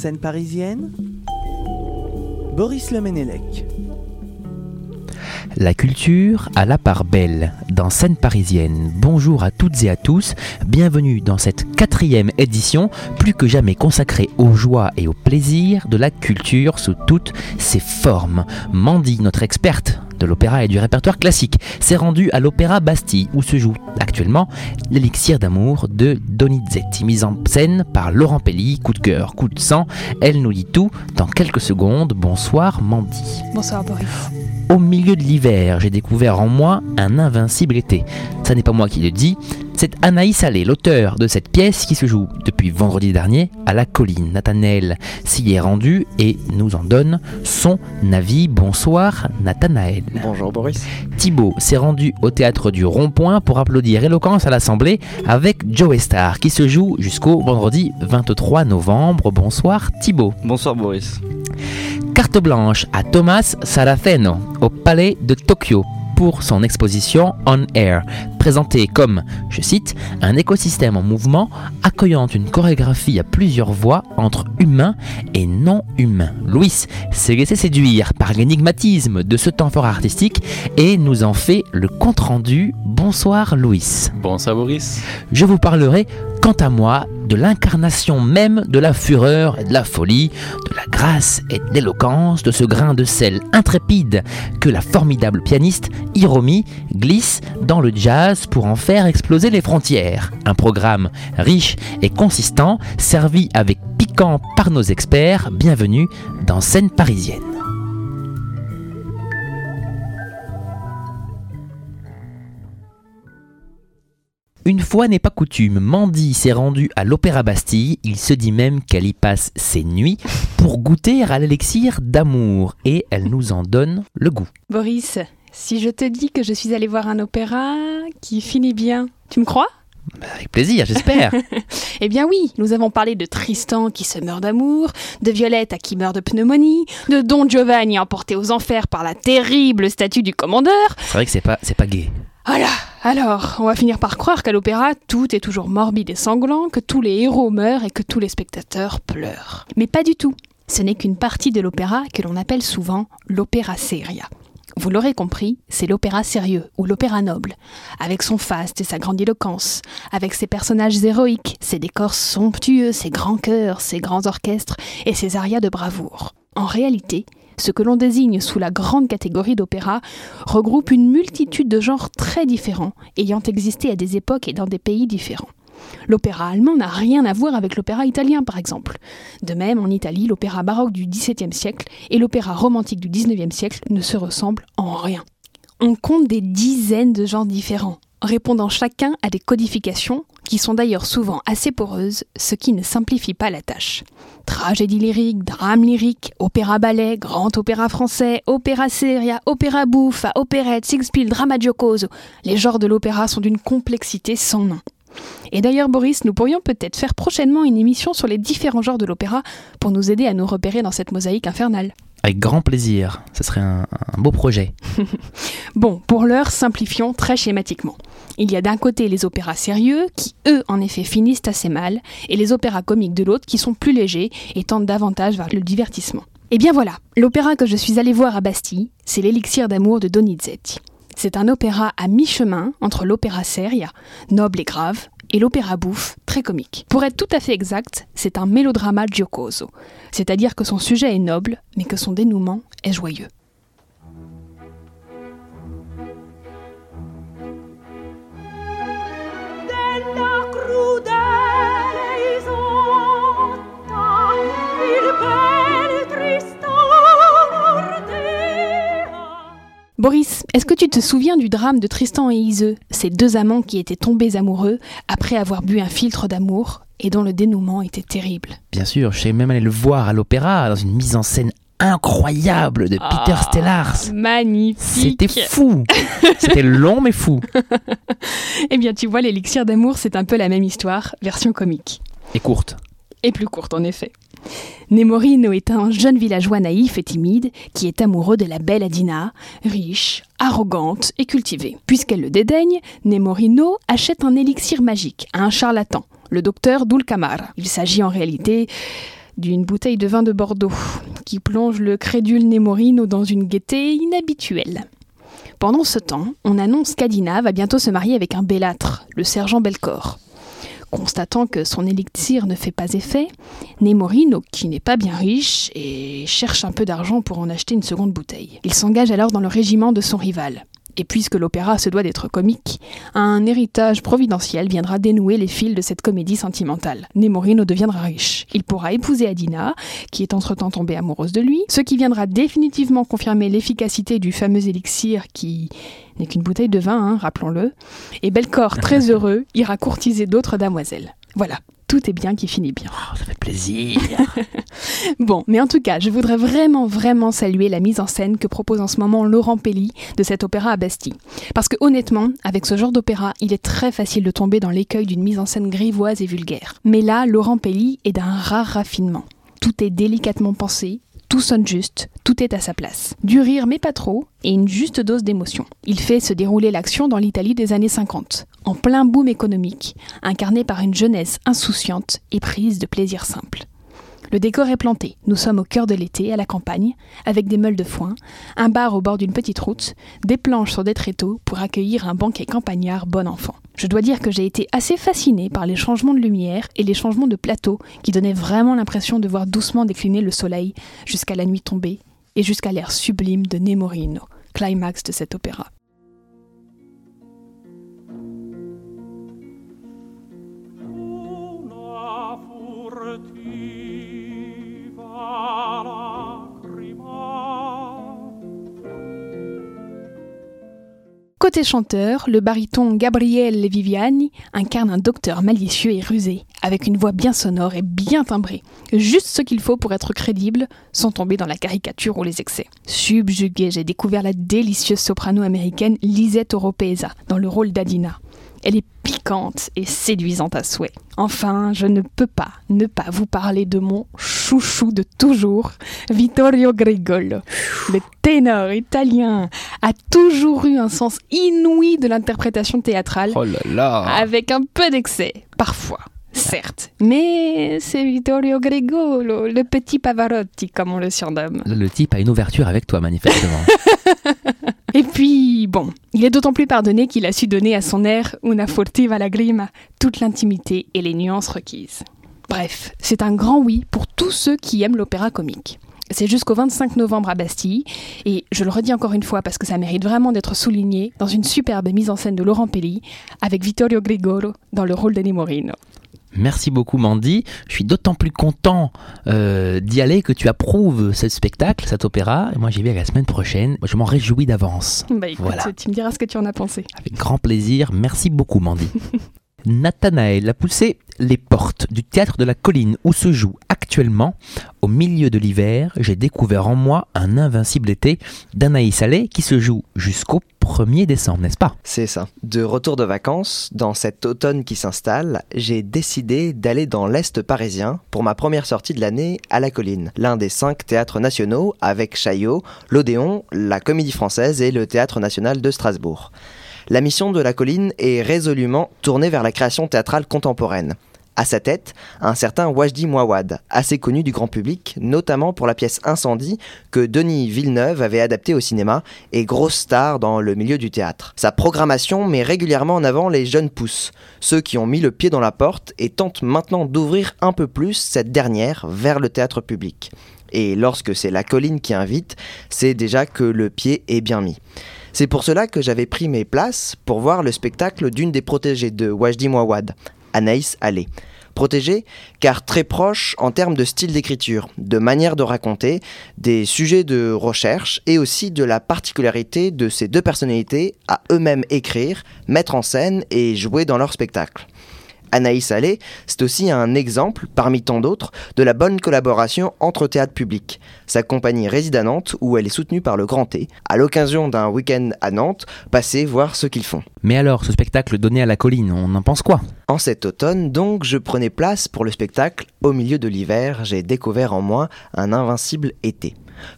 Scène parisienne Boris Lemenelec. La culture a la part belle dans Scène parisienne. Bonjour à toutes et à tous, bienvenue dans cette quatrième édition, plus que jamais consacrée aux joies et aux plaisirs de la culture sous toutes ses formes. Mandy, notre experte de l'opéra et du répertoire classique, s'est rendue à l'Opéra Bastille où se joue actuellement l'élixir d'amour de Donizetti, mise en scène par Laurent Pelli, coup de cœur, coup de sang. Elle nous dit tout dans quelques secondes. Bonsoir Mandy. Bonsoir Boris. Au milieu de l'hiver, j'ai découvert en moi un invincible été. Ça n'est pas moi qui le dis, c'est Anaïs Allais, l'auteur de cette pièce qui se joue depuis vendredi dernier à la colline. Nathanaël s'y est rendu et nous en donne son avis. Bonsoir Nathanaël. Bonjour Boris. Thibaut s'est rendu au théâtre du Rond-Point pour applaudir Éloquence à l'Assemblée avec Joe Star qui se joue jusqu'au vendredi 23 novembre. Bonsoir Thibaut. Bonsoir Boris. Carte blanche à Thomas Saraceno au Palais de Tokyo pour son exposition On Air, présentée comme, je cite, un écosystème en mouvement accueillant une chorégraphie à plusieurs voix entre humains et non humains. Louis s'est laissé séduire par l'énigmatisme de ce temps fort artistique et nous en fait le compte-rendu. Bonsoir Louis. Bonsoir Boris. Je vous parlerai quant à moi de l'incarnation même de la fureur et de la folie, de la grâce et de l'éloquence, de ce grain de sel intrépide que la formidable pianiste Hiromi glisse dans le jazz pour en faire exploser les frontières. Un programme riche et consistant, servi avec piquant par nos experts. Bienvenue dans Scène parisienne. Une fois n'est pas coutume, Mandy s'est rendue à l'Opéra Bastille. Il se dit même qu'elle y passe ses nuits pour goûter à l'élixir d'amour et elle nous en donne le goût. Boris, si je te dis que je suis allée voir un opéra qui finit bien, tu me crois? Bah, Avec plaisir, j'espère. Eh bien oui, nous avons parlé de Tristan qui se meurt d'amour, de Violette à qui meurt de pneumonie, de Don Giovanni emporté aux enfers par la terrible statue du commandeur. C'est vrai que c'est pas, c'est pas gay. Voilà, alors, on va finir par croire qu'à l'opéra, tout est toujours morbide et sanglant, que tous les héros meurent et que tous les spectateurs pleurent. Mais pas du tout. Ce n'est qu'une partie de l'opéra que l'on appelle souvent l'opéra seria. Vous l'aurez compris, c'est l'opéra sérieux ou l'opéra noble, avec son faste et sa grandiloquence, avec ses personnages héroïques, ses décors somptueux, ses grands chœurs, ses grands orchestres et ses arias de bravoure. En réalité, ce que l'on désigne sous la grande catégorie d'opéra regroupe une multitude de genres très différents, ayant existé à des époques et dans des pays différents. L'opéra allemand n'a rien à voir avec l'opéra italien, par exemple. De même, en Italie, l'opéra baroque du XVIIe siècle et l'opéra romantique du XIXe siècle ne se ressemblent en rien. On compte des dizaines de genres différents, répondant chacun à des codifications qui sont d'ailleurs souvent assez poreuses, ce qui ne simplifie pas la tâche. Tragédie lyrique, drame lyrique, opéra-ballet, grand opéra français, opéra seria, opéra bouffe, opérette, singspiel, drama giocoso. Les genres de l'opéra sont d'une complexité sans nom. Et d'ailleurs, Boris, nous pourrions peut-être faire prochainement une émission sur les différents genres de l'opéra pour nous aider à nous repérer dans cette mosaïque infernale. Avec grand plaisir. Ce serait un, beau projet. Bon, pour l'heure, simplifions très schématiquement. Il y a d'un côté les opéras sérieux, qui eux en effet finissent assez mal, et les opéras comiques de l'autre, qui sont plus légers et tendent davantage vers le divertissement. Et bien voilà, l'opéra que je suis allée voir à Bastille, c'est l'élixir d'amour de Donizetti. C'est un opéra à mi-chemin entre l'opéra seria, noble et grave, et l'opéra bouffe, très comique. Pour être tout à fait exact, c'est un mélodrama giocoso, c'est-à-dire que son sujet est noble, mais que son dénouement est joyeux. Boris, est-ce que tu te souviens du drame de Tristan et Iseux, ces deux amants qui étaient tombés amoureux après avoir bu un filtre d'amour et dont le dénouement était terrible? Bien sûr, je sais même aller le voir à l'opéra dans une mise en scène incroyable de Peter Ah, Stellars. Magnifique C'était fou. C'était long mais fou. Eh bien, tu vois, l'élixir d'amour, c'est un peu la même histoire, version comique. Et courte. Et plus courte, en effet. Nemorino est un jeune villageois naïf et timide qui est amoureux de la belle Adina, riche, arrogante et cultivée. Puisqu'elle le dédaigne, Nemorino achète un élixir magique à un charlatan, le docteur Dulcamar. Il s'agit en réalité d'une bouteille de vin de Bordeaux qui plonge le crédule Nemorino dans une gaieté inhabituelle. Pendant ce temps, on annonce qu'Adina va bientôt se marier avec un bellâtre, le sergent Belcor. Constatant que son élixir ne fait pas effet, Nemorino, qui n'est pas bien riche, et cherche un peu d'argent pour en acheter une seconde bouteille. Il s'engage alors dans le régiment de son rival. Et puisque l'opéra se doit d'être comique, un héritage providentiel viendra dénouer les fils de cette comédie sentimentale. Nemorino deviendra riche. Il pourra épouser Adina, qui est entre-temps tombée amoureuse de lui, ce qui viendra définitivement confirmer l'efficacité du fameux élixir qui n'est qu'une bouteille de vin, hein, rappelons-le. Et Belcor, très heureux, ira courtiser d'autres damoiselles. Voilà, tout est bien qui finit bien. Oh, ça fait plaisir. Bon, mais en tout cas, je voudrais vraiment, vraiment saluer la mise en scène que propose en ce moment Laurent Pelli de cet opéra à Bastille. Parce que honnêtement, avec ce genre d'opéra, il est très facile de tomber dans l'écueil d'une mise en scène grivoise et vulgaire. Mais là, Laurent Pelli est d'un rare raffinement. Tout est délicatement pensé, tout sonne juste, tout est à sa place. Du rire mais pas trop, et une juste dose d'émotion. Il fait se dérouler l'action dans l'Italie des années 50, en plein boom économique, incarné par une jeunesse insouciante et prise de plaisir simple. Le décor est planté. Nous sommes au cœur de l'été, à la campagne, avec des meules de foin, un bar au bord d'une petite route, des planches sur des tréteaux pour accueillir un banquet campagnard bon enfant. Je dois dire que j'ai été assez fascinée par les changements de lumière et les changements de plateau qui donnaient vraiment l'impression de voir doucement décliner le soleil jusqu'à la nuit tombée et jusqu'à l'air sublime de Nemorino, climax de cet opéra. Côté chanteur, le baryton Gabriele Viviani incarne un docteur malicieux et rusé, avec une voix bien sonore et bien timbrée. Juste ce qu'il faut pour être crédible, sans tomber dans la caricature ou les excès. Subjugué, j'ai découvert la délicieuse soprano américaine Lisette Oropesa dans le rôle d'Adina. Elle est piquante et séduisante à souhait. Enfin, je ne peux pas ne pas vous parler de mon chouchou de toujours, Vittorio Grigolo. Le ténor italien a toujours eu un sens inouï de l'interprétation théâtrale, Oh là là avec un peu d'excès, parfois. Certes, mais c'est Vittorio Grigolo, le petit Pavarotti, comme on le surnomme. Le type a une ouverture avec toi, manifestement. Et puis, bon, il est d'autant plus pardonné qu'il a su donner à son air Una furtiva lagrima toute l'intimité et les nuances requises. Bref, c'est un grand oui pour tous ceux qui aiment l'opéra comique. C'est jusqu'au 25 novembre à Bastille, et je le redis encore une fois parce que ça mérite vraiment d'être souligné, dans une superbe mise en scène de Laurent Pelli, avec Vittorio Grigolo dans le rôle de Nemorino. Merci beaucoup Mandy. Je suis d'autant plus content euh, d'y aller que tu approuves ce spectacle, cet opéra. Et moi j'y vais la semaine prochaine. Je m'en réjouis d'avance. Bah Voilà. tu me diras ce que tu en as pensé. Avec grand plaisir. Merci beaucoup Mandy. Nathanaël a poussé les portes du théâtre de la colline où se joue actuellement, au milieu de l'hiver, j'ai découvert en moi un invincible été d'Anaïs Allais qui se joue jusqu'au 1er décembre, n'est-ce pas? C'est ça. De retour de vacances, dans cet automne qui s'installe, j'ai décidé d'aller dans l'Est parisien pour ma première sortie de l'année à la colline, l'un des cinq théâtres nationaux avec Chaillot, l'Odéon, la Comédie Française et le Théâtre National de Strasbourg. La mission de la colline est résolument tournée vers la création théâtrale contemporaine. À sa tête, un certain Wajdi Mouawad, assez connu du grand public, notamment pour la pièce Incendie que Denis Villeneuve avait adaptée au cinéma et grosse star dans le milieu du théâtre. Sa programmation met régulièrement en avant les jeunes pousses, ceux qui ont mis le pied dans la porte et tentent maintenant d'ouvrir un peu plus cette dernière vers le théâtre public. Et lorsque c'est la colline qui invite, c'est déjà que le pied est bien mis. C'est pour cela que j'avais pris mes places pour voir le spectacle d'une des protégées de Wajdi Mouawad, Anaïs Allais. Protégée car très proche en termes de style d'écriture, de manière de raconter, des sujets de recherche et aussi de la particularité de ces deux personnalités à eux-mêmes écrire, mettre en scène et jouer dans leur spectacle. Anaïs Allais, c'est aussi un exemple, parmi tant d'autres, de la bonne collaboration entre théâtre public. Sa compagnie réside à Nantes, où elle est soutenue par le Grand T. À l'occasion d'un week-end à Nantes, passez voir ce qu'ils font. Mais alors, ce spectacle donné à la colline, on en pense quoi? En cet automne, donc, je prenais place pour le spectacle. Au milieu de l'hiver, j'ai découvert en moi un invincible été.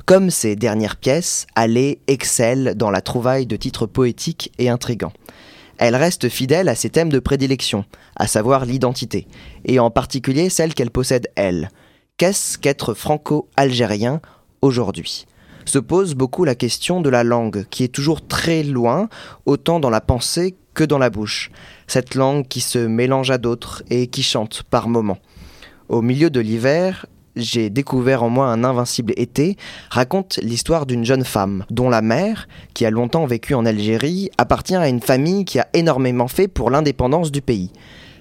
Comme ses dernières pièces, Allais excelle dans la trouvaille de titres poétiques et intrigants. Elle reste fidèle à ses thèmes de prédilection, à savoir l'identité, et en particulier celle qu'elle possède elle. Qu'est-ce qu'être franco-algérien aujourd'hui? Se pose beaucoup la question de la langue, qui est toujours très loin, autant dans la pensée que dans la bouche. Cette langue qui se mélange à d'autres et qui chante par moments. Au milieu de l'hiver, j'ai découvert en moi un invincible été, raconte l'histoire d'une jeune femme, dont la mère, qui a longtemps vécu en Algérie, appartient à une famille qui a énormément fait pour l'indépendance du pays.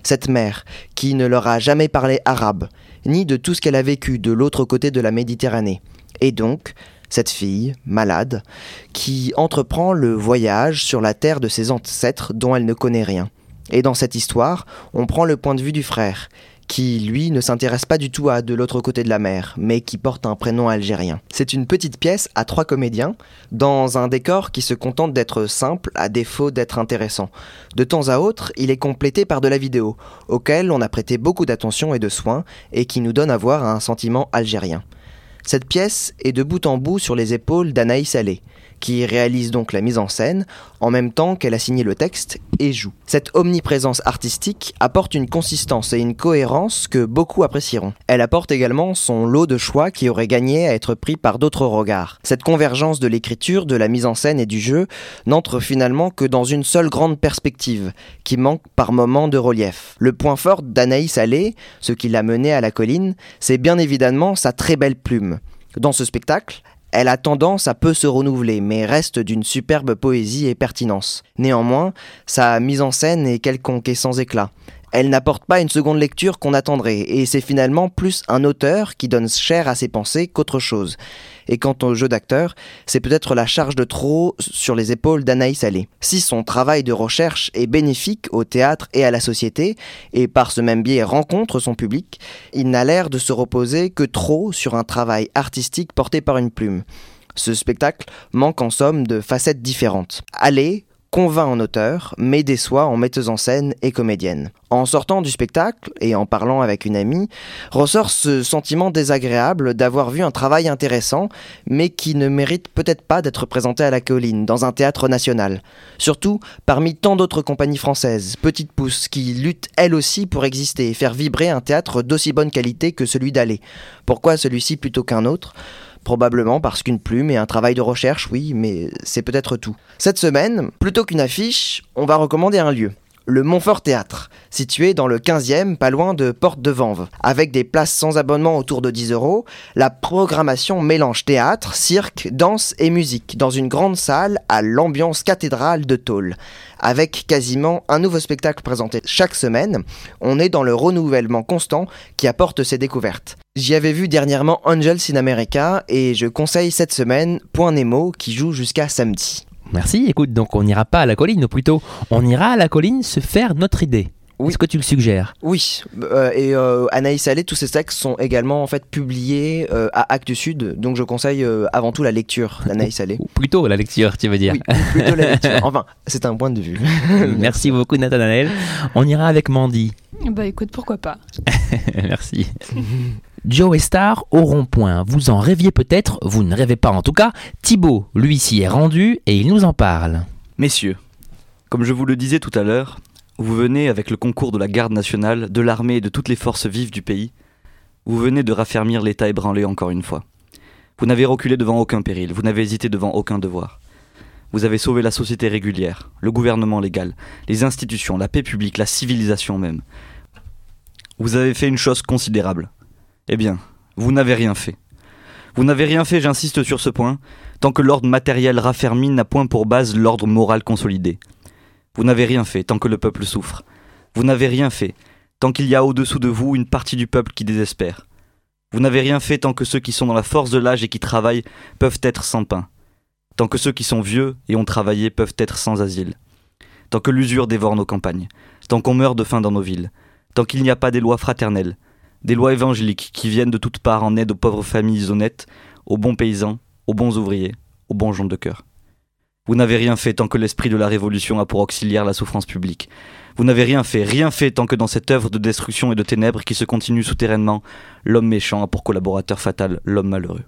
Cette mère, qui ne leur a jamais parlé arabe, ni de tout ce qu'elle a vécu de l'autre côté de la Méditerranée. Et donc, cette fille, malade, qui entreprend le voyage sur la terre de ses ancêtres dont elle ne connaît rien. Et dans cette histoire, on prend le point de vue du frère, qui, lui, ne s'intéresse pas du tout à de l'autre côté de la mer, mais qui porte un prénom algérien. C'est une petite pièce à trois comédiens, dans un décor qui se contente d'être simple, à défaut d'être intéressant. De temps à autre, il est complété par de la vidéo, auquel on a prêté beaucoup d'attention et de soins, et qui nous donne à voir un sentiment algérien. Cette pièce est de bout en bout sur les épaules d'Anaïs Allais, qui réalise donc la mise en scène, en même temps qu'elle a signé le texte et joue. Cette omniprésence artistique apporte une consistance et une cohérence que beaucoup apprécieront. Elle apporte également son lot de choix qui aurait gagné à être pris par d'autres regards. Cette convergence de l'écriture, de la mise en scène et du jeu n'entre finalement que dans une seule grande perspective, qui manque par moments de relief. Le point fort d'Anaïs Allais, ce qui l'a mené à la colline, c'est bien évidemment sa très belle plume. Dans ce spectacle, elle a tendance à peu se renouveler, mais reste d'une superbe poésie et pertinence. Néanmoins, sa mise en scène est quelconque et sans éclat. Elle n'apporte pas une seconde lecture qu'on attendrait, et c'est finalement plus un auteur qui donne chair à ses pensées qu'autre chose. Et quant au jeu d'acteur, c'est peut-être la charge de trop sur les épaules d'Anaïs Allais. Si son travail de recherche est bénéfique au théâtre et à la société, et par ce même biais rencontre son public, il n'a l'air de se reposer que trop sur un travail artistique porté par une plume. Ce spectacle manque en somme de facettes différentes. Allez, convainc en auteur, mais déçoit en metteuse en scène et comédienne. En sortant du spectacle et en parlant avec une amie, ressort ce sentiment désagréable d'avoir vu un travail intéressant, mais qui ne mérite peut-être pas d'être présenté à la colline, dans un théâtre national. Surtout parmi tant d'autres compagnies françaises, petites pousses, qui luttent elles aussi pour exister et faire vibrer un théâtre d'aussi bonne qualité que celui d'Allée. Pourquoi celui-ci plutôt qu'un autre? Probablement parce qu'une plume et un travail de recherche, oui, mais c'est peut-être tout. Cette semaine, plutôt qu'une affiche, on va recommander un lieu. Le Montfort Théâtre, situé dans le 15e, pas loin de Porte de Vanves. Avec des places sans abonnement autour de 10 euros, la programmation mélange théâtre, cirque, danse et musique dans une grande salle à l'ambiance cathédrale de Tôle. Avec quasiment un nouveau spectacle présenté chaque semaine, on est dans le renouvellement constant qui apporte ses découvertes. J'y avais vu dernièrement Angels in America et je conseille cette semaine Point Nemo qui joue jusqu'à samedi. Merci, écoute, donc on n'ira pas à la colline, ou plutôt on ira à la colline se faire notre idée. Oui. Est-ce que tu le suggères? Oui, euh, et euh, Anaïs Allais, tous ces textes sont également en fait publiés euh, à Actes Sud, donc je conseille euh, avant tout la lecture d'Anaïs Allais. Ou plutôt la lecture, tu veux dire Oui, plutôt la lecture. Enfin, c'est un point de vue. Merci beaucoup Nathanaël. On ira avec Mandy. Bah écoute, pourquoi pas. Merci. Joe et Star au rond-point. Vous en rêviez peut-être, vous ne rêvez pas en tout cas. Thibaut, lui, s'y est rendu et il nous en parle. Messieurs, comme je vous le disais tout à l'heure, vous venez avec le concours de la garde nationale, de l'armée et de toutes les forces vives du pays. Vous venez de raffermir l'État ébranlé encore une fois. Vous n'avez reculé devant aucun péril, vous n'avez hésité devant aucun devoir. Vous avez sauvé la société régulière, le gouvernement légal, les institutions, la paix publique, la civilisation même. Vous avez fait une chose considérable. Eh bien, vous n'avez rien fait. Vous n'avez rien fait, j'insiste sur ce point, tant que l'ordre matériel raffermi n'a point pour base l'ordre moral consolidé. Vous n'avez rien fait tant que le peuple souffre. Vous n'avez rien fait tant qu'il y a au-dessous de vous une partie du peuple qui désespère. Vous n'avez rien fait tant que ceux qui sont dans la force de l'âge et qui travaillent peuvent être sans pain. Tant que ceux qui sont vieux et ont travaillé peuvent être sans asile. Tant que l'usure dévore nos campagnes. Tant qu'on meurt de faim dans nos villes. Tant qu'il n'y a pas des lois fraternelles. Des lois évangéliques qui viennent de toutes parts en aide aux pauvres familles honnêtes, aux bons paysans, aux bons ouvriers, aux bons gens de cœur. Vous n'avez rien fait tant que l'esprit de la Révolution a pour auxiliaire la souffrance publique. Vous n'avez rien fait, rien fait tant que dans cette œuvre de destruction et de ténèbres qui se continue souterrainement, l'homme méchant a pour collaborateur fatal l'homme malheureux.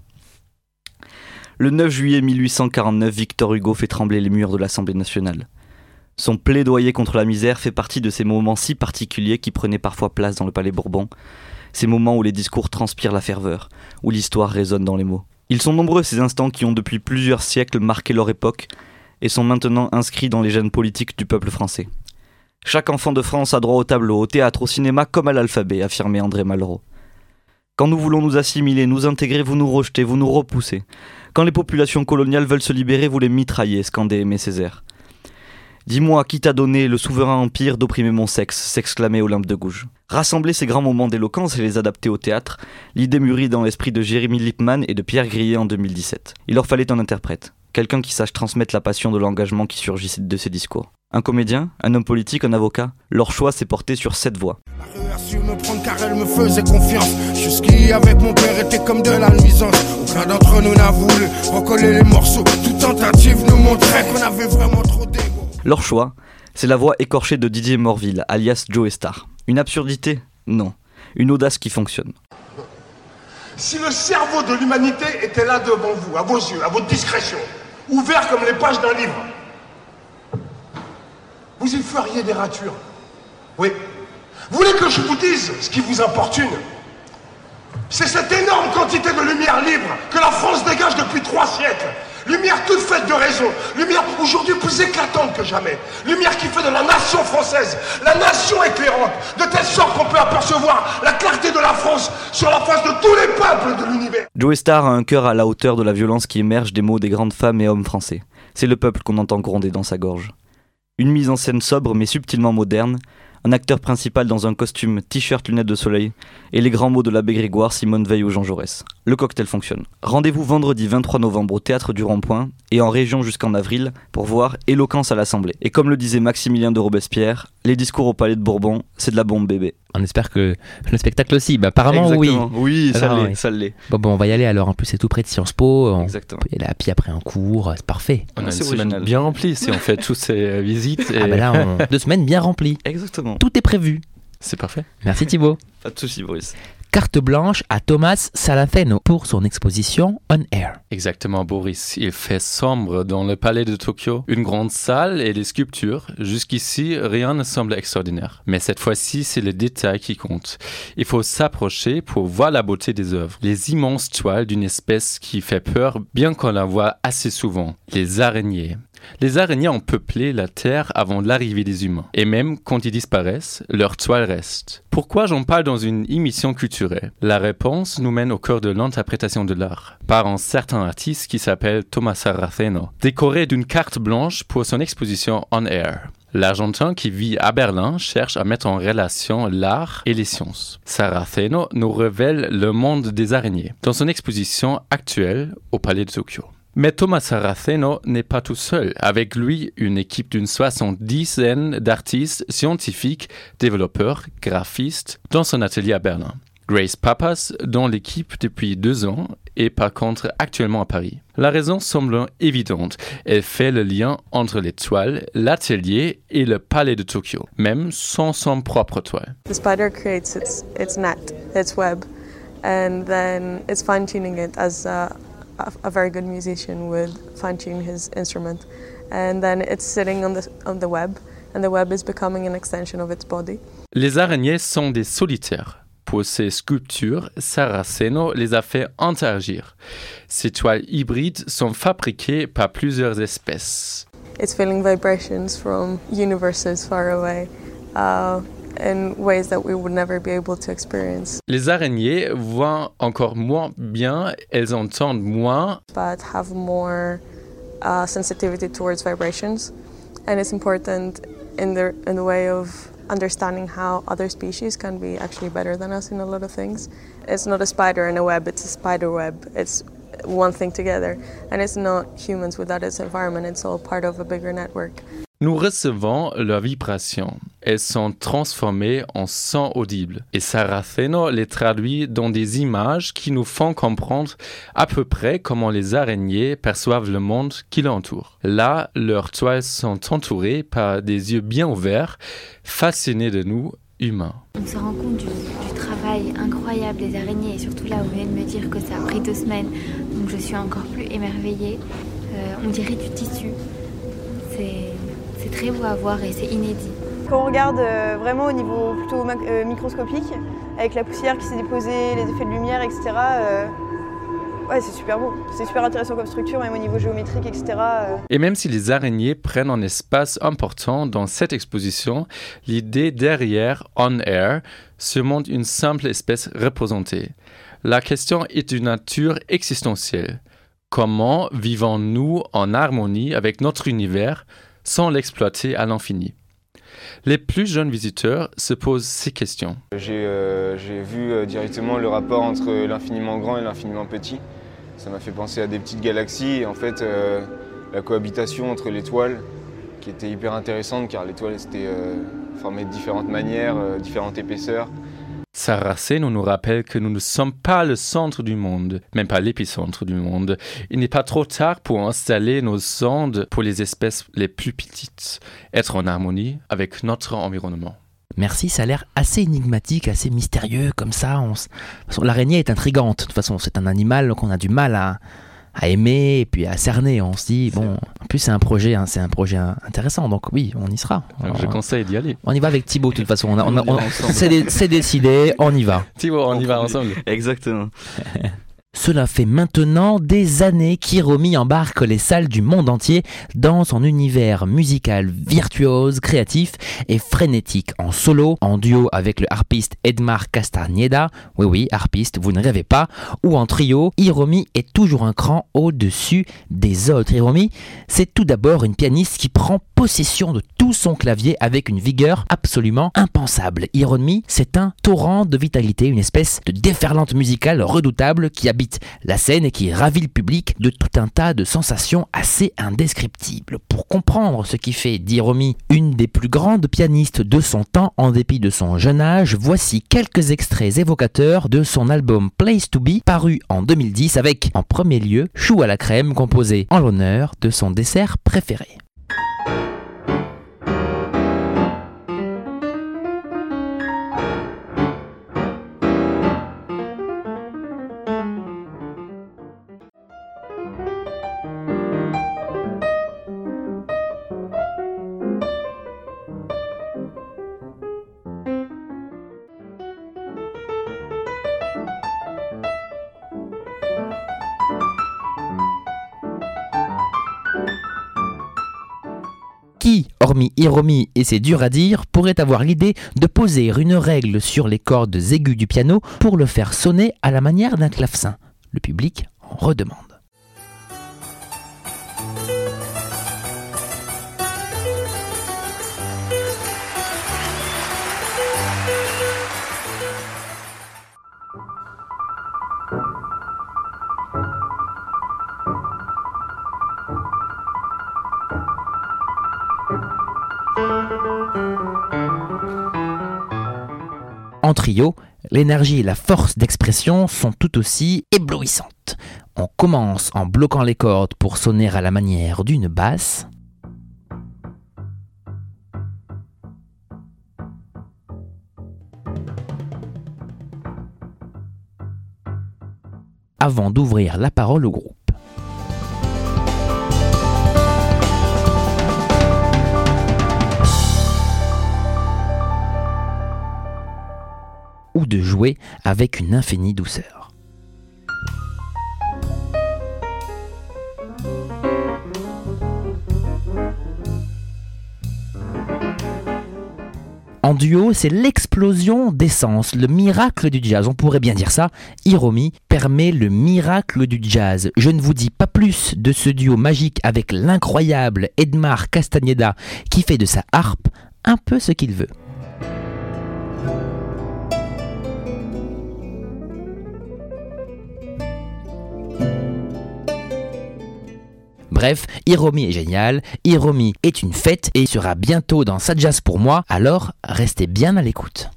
Le 9 juillet 1849, Victor Hugo fait trembler les murs de l'Assemblée nationale. Son plaidoyer contre la misère fait partie de ces moments si particuliers qui prenaient parfois place dans le palais Bourbon, ces moments où les discours transpirent la ferveur, où l'histoire résonne dans les mots. Ils sont nombreux ces instants qui ont depuis plusieurs siècles marqué leur époque et sont maintenant inscrits dans les gènes politiques du peuple français. Chaque enfant de France a droit au tableau, au théâtre, au cinéma comme à l'alphabet, affirmait André Malraux. Quand nous voulons nous assimiler, nous intégrer, vous nous rejetez, vous nous repoussez. Quand les populations coloniales veulent se libérer, vous les mitraillez, scandait Aimé Césaire. Dis-moi, qui t'a donné le souverain empire d'opprimer mon sexe s'exclamait Olympe de Gouges. Rassembler ces grands moments d'éloquence et les adapter au théâtre, l'idée mûrie dans l'esprit de Jérémy Lippmann et de Pierre Grillet en 2017. Il leur fallait un interprète, quelqu'un qui sache transmettre la passion de l'engagement qui surgit de ces discours. Un comédien, un homme politique, un avocat, leur choix s'est porté sur cette voix. La rue a su me prendre car elle me faisait confiance. Jusqu'ici avec mon père était comme de la nuisance. Aucun d'entre nous n'a voulu recoller les morceaux. Toute tentative nous montrait qu'on avait vraiment trop d'ego. Leur choix, c'est la voix écorchée de Didier Morville, alias Joe Star. Une absurdité Non. Une audace qui fonctionne. Si le cerveau de l'humanité était là devant vous, à vos yeux, à votre discrétion, ouvert comme les pages d'un livre, vous y feriez des ratures. Oui. Vous voulez que je vous dise ce qui vous importune? C'est cette énorme quantité de lumière libre que la France dégage depuis trois siècles. Lumière toute faite de raison. Lumière aujourd'hui plus éclatante que jamais. Lumière qui fait de la nation française la nation éclairante. De telle sorte qu'on peut apercevoir la clarté de la France sur la face de tous les peuples de l'univers. Joe Star a un cœur à la hauteur de la violence qui émerge des mots des grandes femmes et hommes français. C'est le peuple qu'on entend gronder dans sa gorge. Une mise en scène sobre mais subtilement moderne, un acteur principal dans un costume, t-shirt, lunettes de soleil, et les grands mots de l'abbé Grégoire, Simone Veil ou Jean Jaurès. Le cocktail fonctionne. Rendez-vous vendredi 23 novembre au Théâtre du Rond-Point et en région jusqu'en avril pour voir Éloquence à l'Assemblée. Et comme le disait Maximilien de Robespierre, les discours au Palais de Bourbon, c'est de la bombe bébé. On espère que le spectacle aussi. Bah, apparemment, oui. Exactement. Oui, ça l'est, oui. ça l'est. Bon, bon, on va y aller alors. En plus, c'est tout près de Sciences Po. On Exactement. peut y aller à pied après un cours. C'est parfait. On a C'est une semaine original. bien remplie si on fait toutes ces euh, visites. Et... Ah, bah là, on- deux semaines bien remplies. Exactement. Tout est prévu. C'est parfait. Merci Thibaut. Pas de soucis, Boris. Carte blanche à Thomas Salafeno pour son exposition On Air. Exactement, Boris. Il fait sombre dans le palais de Tokyo. Une grande salle et des sculptures. Jusqu'ici, rien ne semble extraordinaire. Mais cette fois-ci, c'est le détail qui compte. Il faut s'approcher pour voir la beauté des œuvres. Les immenses toiles d'une espèce qui fait peur, bien qu'on la voit assez souvent. Les araignées. Les araignées ont peuplé la Terre avant l'arrivée des humains. Et même quand ils disparaissent, leurs toiles restent. Pourquoi j'en parle dans une émission culturelle? La réponse nous mène au cœur de l'interprétation de l'art, par un certain artiste qui s'appelle Thomas Saraceno, décoré d'une carte blanche pour son exposition On Air. L'Argentin qui vit à Berlin cherche à mettre en relation l'art et les sciences. Saraceno nous révèle le monde des araignées dans son exposition actuelle au Palais de Tokyo. Mais Thomas Saraceno n'est pas tout seul. Avec lui, une équipe d'une soixante-dizaine d'artistes, scientifiques, développeurs, graphistes, dans son atelier à Berlin. Grace Papas, dans l'équipe depuis deux ans, est par contre actuellement à Paris. La raison semble évidente. Elle fait le lien entre les toiles, l'atelier et le palais de Tokyo, même sans son propre toile. The spider creates its net, its web, and then it's fine tuning it as a, very good musician would fine tune his instrument, and then it's sitting on the on the web, and the web is becoming an extension of its body. Les araignées sont des solitaires. Pour ces sculptures, Saraceno les a fait interagir. Ces toiles hybrides sont fabriquées par plusieurs espèces. It's feeling vibrations from universes far away, uh, in ways that we would never be able to experience, Les araignées voient encore moins bien, elles entendent moins, but have more uh, sensitivity towards vibrations, and it's important in the in the way of understanding how other species can be actually better than us in a lot of things. It's not a spider in a web; it's a spider web. It's one thing together, and it's not humans without its environment. It's all part of a bigger network. nous recevons leurs vibrations. Elles sont transformées en sons audibles. Et Saraceno les traduit dans des images qui nous font comprendre à peu près comment les araignées perçoivent le monde qui l'entoure. Là, leurs toiles sont entourées par des yeux bien ouverts, fascinés de nous, On se rend compte du, du travail incroyable des araignées et surtout là, vous venez de me dire que ça a pris deux semaines, donc je suis encore plus émerveillée. Euh, on dirait du tissu. C'est très beau à voir et c'est inédit. quand on regarde euh, vraiment au niveau plutôt euh, microscopique, avec la poussière qui s'est déposée, les effets de lumière, etc., euh, ouais, c'est super beau. C'est super intéressant comme structure, même au niveau géométrique, etc. euh. Et même si les araignées prennent un espace important dans cette exposition, l'idée derrière On Air se montre une simple espèce représentée. La question est d'une nature existentielle. Comment vivons-nous en harmonie avec notre univers sans l'exploiter à l'infini? Les plus jeunes visiteurs se posent ces questions. J'ai euh, vu euh, directement le rapport entre l'infiniment grand et l'infiniment petit. Ça m'a fait penser à des petites galaxies et en fait euh, la cohabitation entre l'étoile qui était hyper intéressante car l'étoile c'était euh, formé de différentes manières, euh, différentes épaisseurs. Saracen nous rappelle que nous ne sommes pas le centre du monde, même pas l'épicentre du monde. Il n'est pas trop tard pour installer nos sondes pour les espèces les plus petites, être en harmonie avec notre environnement. Merci, ça a l'air assez énigmatique, assez mystérieux, comme ça. on s- L'araignée est intrigante. De toute façon, c'est un animal qu'on a du mal à, à aimer et puis à cerner. On se dit, bon, en plus, c'est un projet, hein, c'est un projet intéressant. Donc oui, on y sera. Donc, je conseille d'y aller. on y va avec Thibaut, de toute façon. On a- on a- On on- c'est décidé, on y va. Thibaut, on y va ensemble. Exactement. Cela fait maintenant des années qu'Hiromi embarque les salles du monde entier dans son univers musical virtuose, créatif et frénétique, en solo, en duo avec le harpiste Edmar Castagneda, oui oui, harpiste, vous ne rêvez pas, ou en trio, Hiromi est toujours un cran au-dessus des autres. Hiromi, c'est tout d'abord une pianiste qui prend possession de tout son clavier avec une vigueur absolument impensable. Hiromi, c'est un torrent de vitalité, une espèce de déferlante musicale redoutable qui habite la scène qui ravit le public de tout un tas de sensations assez indescriptibles. Pour comprendre ce qui fait d'Hiromi une des plus grandes pianistes de son temps en dépit de son jeune âge, voici quelques extraits évocateurs de son album Place to Be paru en 2010 avec en premier lieu Chou à la crème composé en l'honneur de son dessert préféré. Hormis Hiromi, et c'est dur à dire, pourrait avoir l'idée de poser une règle sur les cordes aiguës du piano pour le faire sonner à la manière d'un clavecin Le public en redemande. L'énergie et la force d'expression sont tout aussi éblouissantes. On commence en bloquant les cordes pour sonner à la manière d'une basse. Avant d'ouvrir la parole au groupe. Ou de jouer avec une infinie douceur. En duo, c'est l'explosion d'essence, le miracle du jazz. On pourrait bien dire ça. Hiromi permet le miracle du jazz. Je ne vous dis pas plus de ce duo magique avec l'incroyable Edmar Castagneda qui fait de sa harpe un peu ce qu'il veut. Bref, Hiromi est génial, Hiromi est une fête et il sera bientôt dans Sa Jazz pour moi, alors restez bien à l'écoute.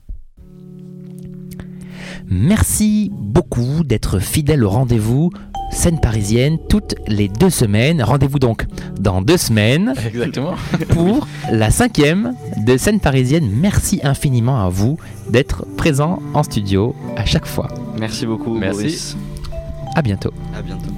Merci beaucoup d'être fidèle au rendez-vous scène parisienne toutes les deux semaines. Rendez-vous donc dans deux semaines Exactement. pour la cinquième de scène parisienne. Merci infiniment à vous d'être présent en studio à chaque fois. Merci beaucoup, Merci. Boris. À bientôt. À bientôt.